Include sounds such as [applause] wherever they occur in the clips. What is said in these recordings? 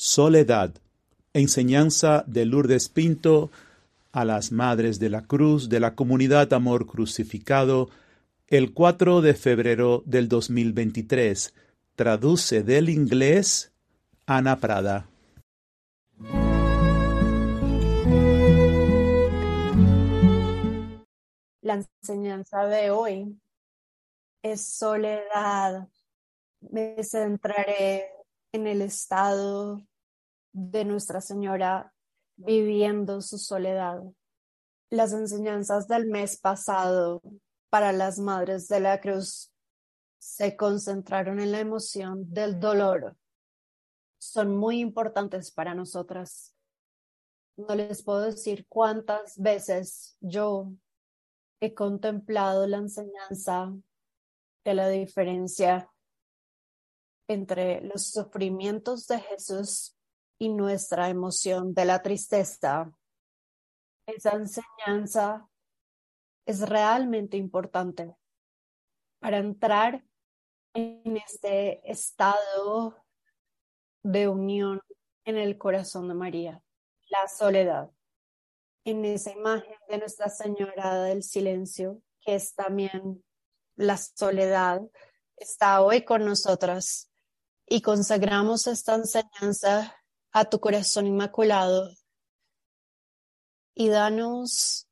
Soledad. Enseñanza de Lourdes Pinto a las Madres de la Cruz de la Comunidad Amor Crucificado el 4 de febrero del 2023. Traduce del inglés Ana Prada. La enseñanza de hoy es soledad. Me centraré en el estado de Nuestra Señora viviendo su soledad. Las enseñanzas del mes pasado para las Madres de la Cruz se concentraron en la emoción del dolor. Son muy importantes para nosotras. No les puedo decir cuántas veces yo he contemplado la enseñanza de la diferencia entre los sufrimientos de Jesús y nuestra emoción de la tristeza. Esa enseñanza es realmente importante para entrar en este estado de unión en el corazón de María, la soledad, en esa imagen de Nuestra Señora del Silencio, que es también la soledad, está hoy con nosotras y consagramos esta enseñanza a tu corazón inmaculado y danos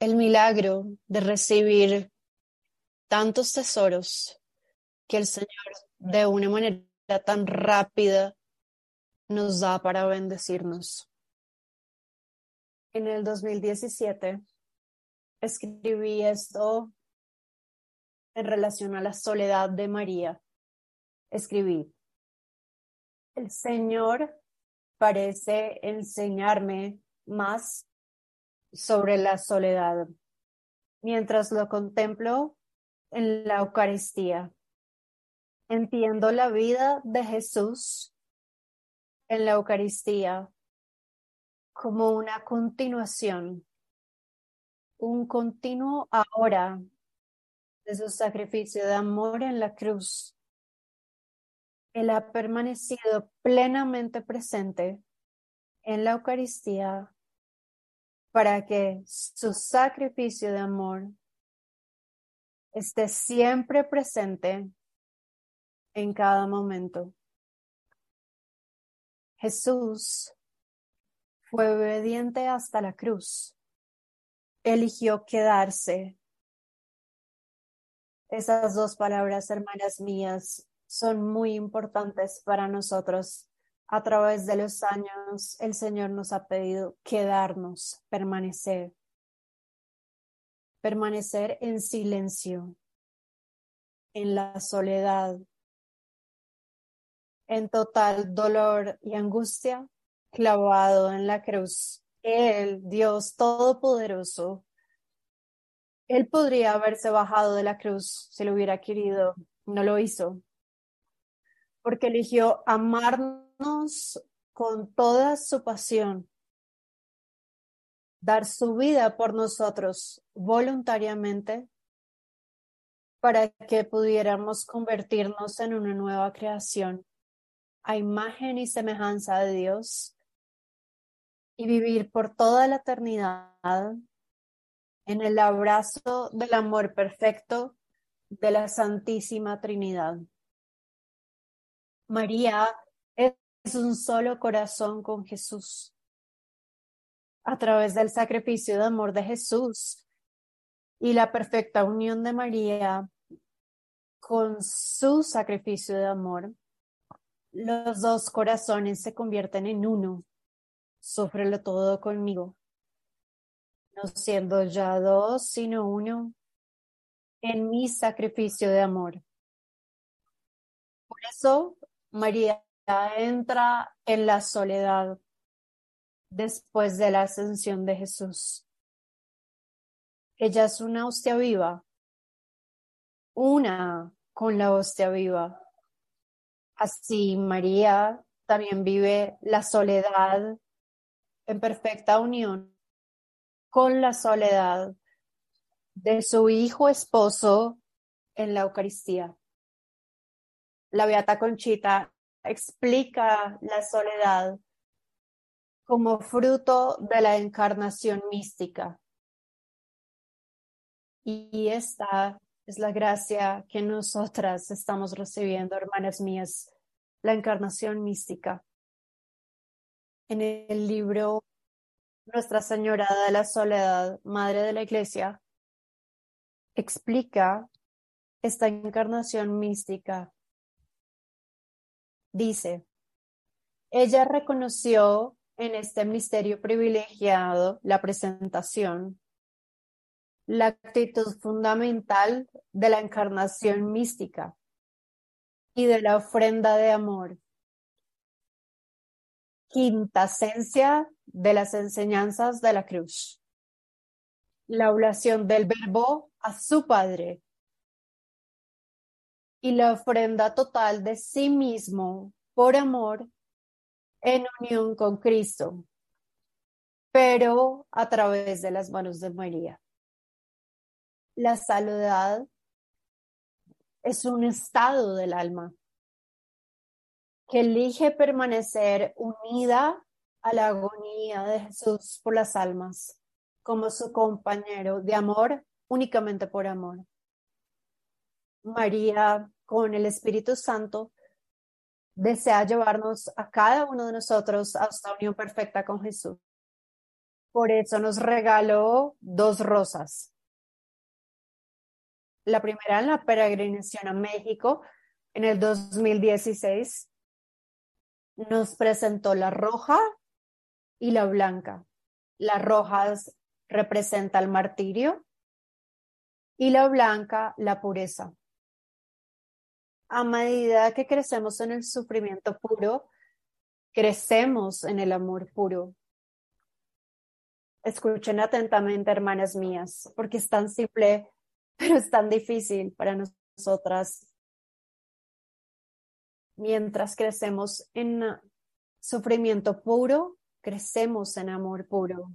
el milagro de recibir tantos tesoros que el Señor de una manera tan rápida nos da para bendecirnos. En el 2017 escribí esto en relación a la soledad de María. Escribí, el Señor parece enseñarme más sobre la soledad mientras lo contemplo en la Eucaristía. Entiendo la vida de Jesús en la Eucaristía como una continuación, un continuo ahora de su sacrificio de amor en la cruz. Él ha permanecido plenamente presente en la Eucaristía para que su sacrificio de amor esté siempre presente en cada momento. Jesús fue obediente hasta la cruz. Eligió quedarse. Esas dos palabras, hermanas mías, son muy importantes para nosotros. A través de los años, el Señor nos ha pedido quedarnos, permanecer, permanecer en silencio, en la soledad, en total dolor y angustia, clavado en la cruz. Él, Dios Todopoderoso, Él podría haberse bajado de la cruz si lo hubiera querido, no lo hizo, porque eligió amarnos con toda su pasión, dar su vida por nosotros voluntariamente para que pudiéramos convertirnos en una nueva creación a imagen y semejanza de Dios y vivir por toda la eternidad en el abrazo del amor perfecto de la Santísima Trinidad. María es un solo corazón con Jesús. A través del sacrificio de amor de Jesús y la perfecta unión de María con su sacrificio de amor, los dos corazones se convierten en uno. Sufrelo todo conmigo. No siendo ya dos, sino uno en mi sacrificio de amor. Por eso María entra en la soledad después de la ascensión de Jesús. Ella es una hostia viva, una con la hostia viva. Así María también vive la soledad en perfecta unión con la soledad de su hijo esposo en la Eucaristía. La Beata Conchita explica la soledad como fruto de la encarnación mística. Y esta es la gracia que nosotras estamos recibiendo, hermanas mías, la encarnación mística. En el libro Nuestra Señora de la Soledad, Madre de la Iglesia, explica esta encarnación mística. Dice, ella reconoció en este misterio privilegiado la presentación, la actitud fundamental de la encarnación mística y de la ofrenda de amor, quinta esencia de las enseñanzas de la cruz, la oración del verbo a su Padre y la ofrenda total de sí mismo por amor en unión con Cristo, pero a través de las manos de María. La salud es un estado del alma que elige permanecer unida a la agonía de Jesús por las almas, como su compañero de amor, únicamente por amor. María, con el Espíritu Santo, desea llevarnos a cada uno de nosotros a esta unión perfecta con Jesús. Por eso nos regaló dos rosas. La primera en la peregrinación a México en el 2016 nos presentó la roja y la blanca. La roja representa el martirio y la blanca la pureza a medida que crecemos en el sufrimiento puro, crecemos en el amor puro. Escuchen atentamente, hermanas mías, porque es tan simple, [laughs] pero es tan difícil para nosotras. Mientras crecemos en sufrimiento puro, crecemos en amor puro.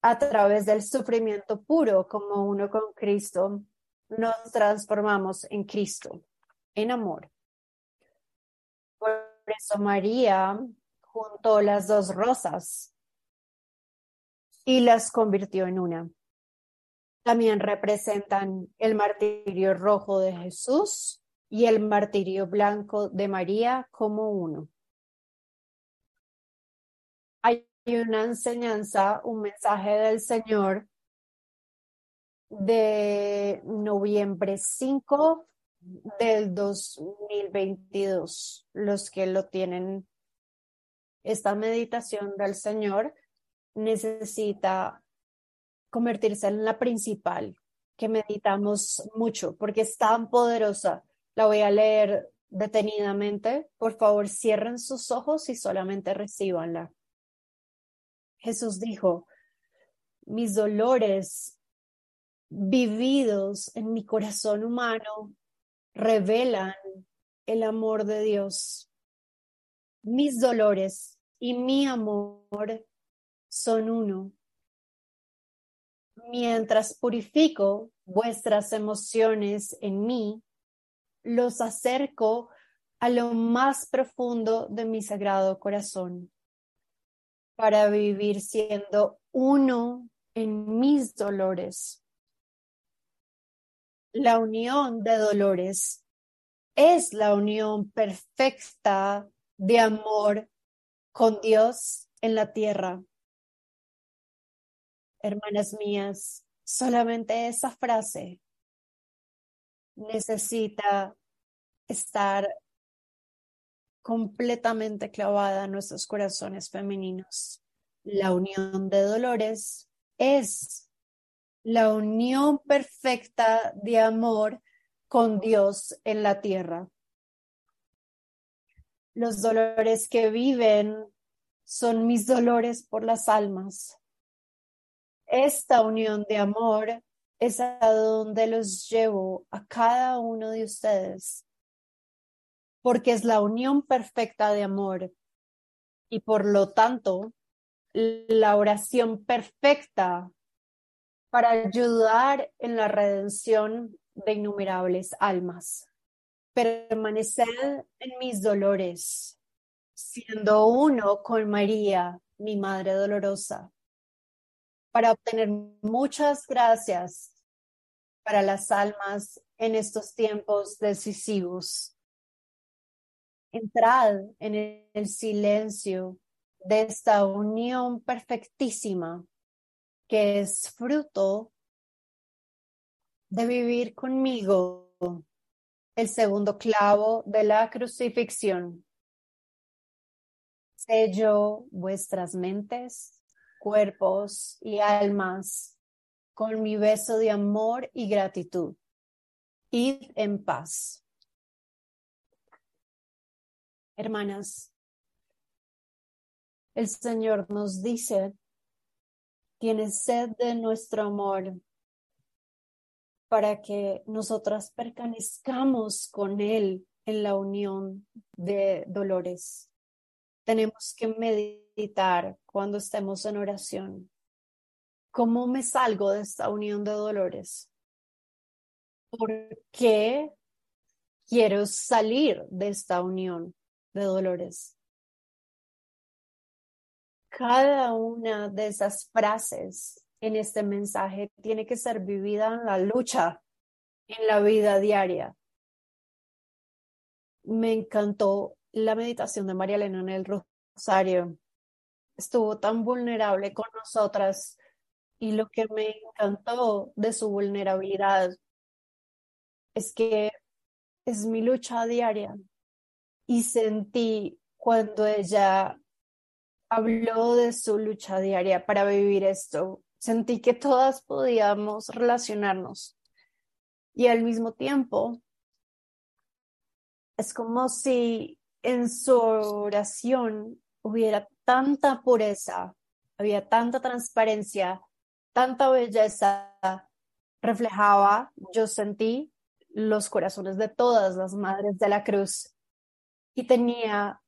A través del sufrimiento puro, como uno con Cristo, nos transformamos en Cristo, en amor. Por eso María juntó las dos rosas y las convirtió en una. También representan el martirio rojo de Jesús y el martirio blanco de María como uno. Hay una enseñanza, un mensaje del Señor de noviembre 5 del 2022. Los que lo tienen, esta meditación del Señor necesita convertirse en la principal, que meditamos mucho, porque es tan poderosa. La voy a leer detenidamente. Por favor, cierren sus ojos y solamente recibanla. Jesús dijo, mis dolores vividos en mi corazón humano revelan el amor de Dios. Mis dolores y mi amor son uno. Mientras purifico vuestras emociones en mí, los acerco a lo más profundo de mi sagrado corazón para vivir siendo uno en mis dolores la unión de dolores es la unión perfecta de amor con Dios en la tierra. Hermanas mías, solamente esa frase necesita estar completamente clavada en nuestros corazones femeninos. La unión de dolores es la unión perfecta de amor con Dios en la tierra. Los dolores que viven son mis dolores por las almas. Esta unión de amor es a donde los llevo a cada uno de ustedes, porque es la unión perfecta de amor y por lo tanto la oración perfecta para ayudar en la redención de innumerables almas. permaneced en mis dolores, siendo uno con María, mi Madre Dolorosa, para obtener muchas gracias para las almas en estos tiempos decisivos. Entrad en el silencio de esta unión perfectísima que es fruto de vivir conmigo el segundo clavo de la crucifixión. Sello vuestras mentes, cuerpos y almas con mi beso de amor y gratitud. Id en paz. Hermanas, el Señor nos dice, tiene sed de nuestro amor para que nosotras permanezcamos con Él en la unión de dolores. Tenemos que meditar cuando estemos en oración. ¿Cómo me salgo de esta unión de dolores? ¿Por qué quiero salir de esta unión de dolores? Cada una de esas frases en este mensaje tiene que ser vivida en la lucha, en la vida diaria. Me encantó la meditación de María Elena en el Rosario. Estuvo tan vulnerable con nosotras y lo que me encantó de su vulnerabilidad es que es mi lucha diaria y sentí cuando ella habló de su lucha diaria para vivir esto, sentí que todas podíamos relacionarnos. Y al mismo tiempo es como si en su oración hubiera tanta pureza, había tanta transparencia, tanta belleza, reflejaba, yo sentí los corazones de todas las madres de la cruz. Y tenía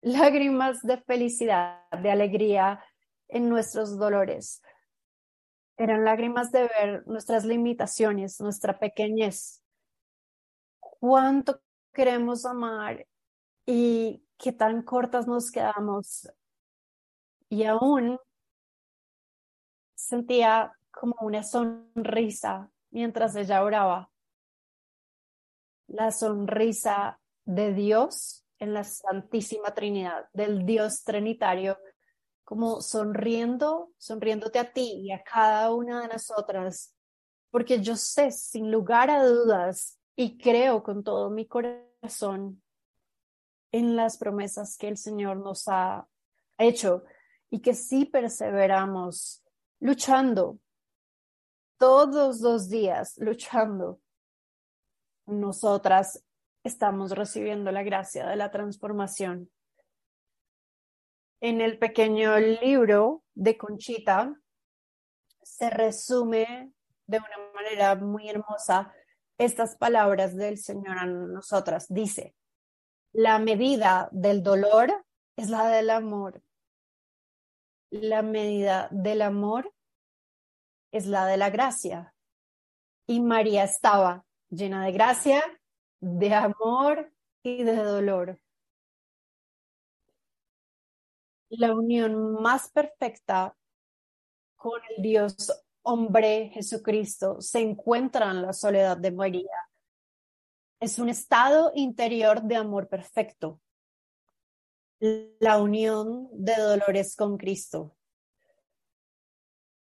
lágrimas de felicidad, de alegría en nuestros dolores. Eran lágrimas de ver nuestras limitaciones, nuestra pequeñez. Cuánto queremos amar y qué tan cortas nos quedamos. Y aún sentía como una sonrisa mientras ella oraba. La sonrisa de Dios en la Santísima Trinidad, del Dios Trinitario, como sonriendo, sonriéndote a ti y a cada una de nosotras, porque yo sé sin lugar a dudas y creo con todo mi corazón en las promesas que el Señor nos ha hecho y que si perseveramos luchando todos los días, luchando, nosotras estamos recibiendo la gracia de la transformación. En el pequeño libro de Conchita se resume de una manera muy hermosa estas palabras del Señor a nosotras. Dice, la medida del dolor es la del amor. La medida del amor es la de la gracia. Y María estaba llena de gracia de amor y de dolor. La unión más perfecta con el Dios hombre Jesucristo se encuentra en la soledad de María. Es un estado interior de amor perfecto. La unión de dolores con Cristo.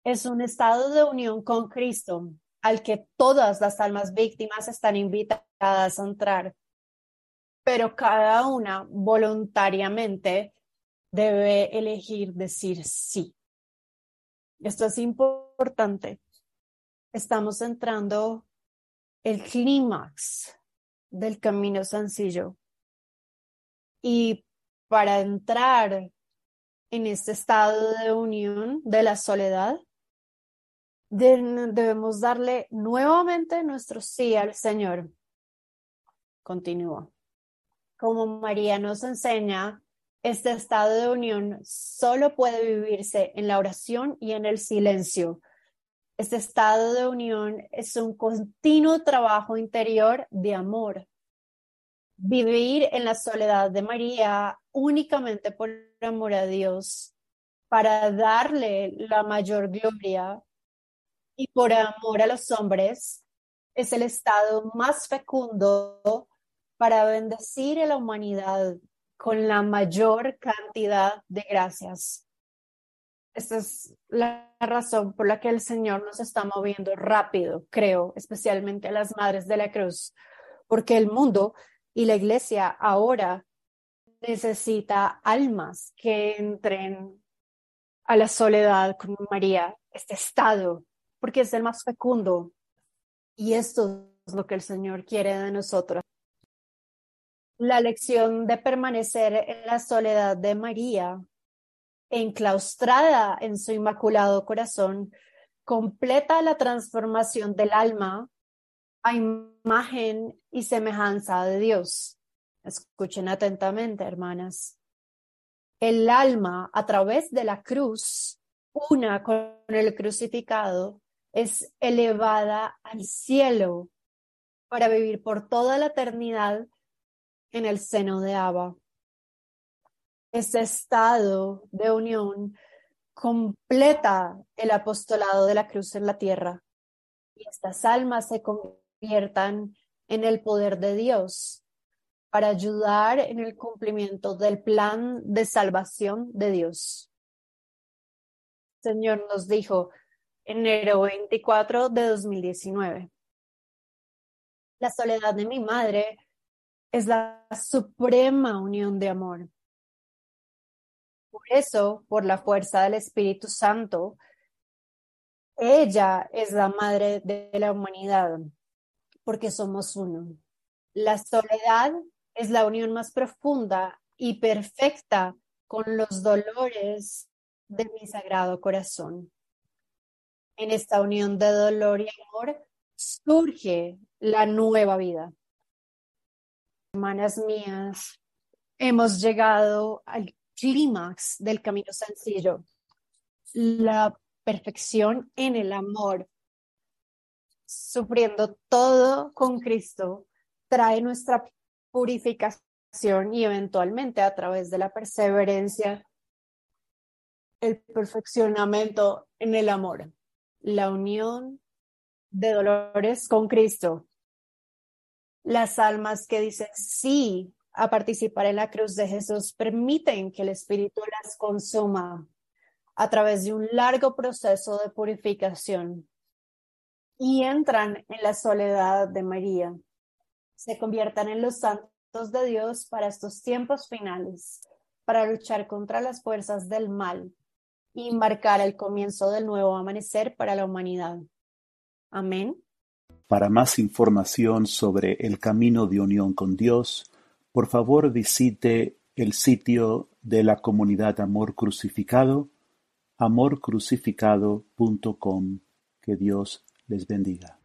Es un estado de unión con Cristo al que todas las almas víctimas están invitadas a entrar, pero cada una voluntariamente debe elegir decir sí. Esto es importante. Estamos entrando el clímax del camino sencillo. Y para entrar en este estado de unión de la soledad, debemos darle nuevamente nuestro sí al Señor. Continúa. Como María nos enseña, este estado de unión solo puede vivirse en la oración y en el silencio. Este estado de unión es un continuo trabajo interior de amor. vivir en la soledad de María únicamente por amor a Dios, para darle la mayor gloria y por amor a los hombres, es el estado más fecundo para bendecir a la humanidad con la mayor cantidad de gracias. Esta es la razón por la que el Señor nos está moviendo rápido, creo, especialmente a las madres de la cruz, porque el mundo y la iglesia ahora necesita almas que entren a la soledad con María, este estado, porque es el más fecundo. Y esto es lo que el Señor quiere de nosotros. La lección de permanecer en la soledad de María enclaustrada en su inmaculado corazón, completa la transformación del alma a imagen y semejanza de Dios. Escuchen atentamente, hermanas. El alma, a través de la cruz, una con el crucificado, es elevada al cielo para vivir por toda la eternidad en el seno de Abba ese estado de unión completa el apostolado de la cruz en la tierra y estas almas se conviertan en el poder de Dios para ayudar en el cumplimiento del plan de salvación de Dios. Señor nos dijo enero 24 de 2019. La soledad de mi madre es la suprema unión de amor por eso, por la fuerza del Espíritu Santo, ella es la madre de la humanidad, porque somos uno. La soledad es la unión más profunda y perfecta con los dolores de mi sagrado corazón. En esta unión de dolor y amor surge la nueva vida. Hermanas mías, hemos llegado al clímax del camino sencillo, la perfección en el amor, sufriendo todo con Cristo, trae nuestra purificación y eventualmente a través de la perseverancia, el perfeccionamiento en el amor, la unión de dolores con Cristo. Las almas que dicen sí a participar en la cruz de Jesús permiten que el Espíritu las consuma a través de un largo proceso de purificación y entran en la soledad de María. Se conviertan en los santos de Dios para estos tiempos finales, para luchar contra las fuerzas del mal y marcar el comienzo del nuevo amanecer para la humanidad. Amén. Para más información sobre el camino de unión con Dios, por favor visite el sitio de la comunidad Amor Crucificado, amorcrucificado.com. Que Dios les bendiga.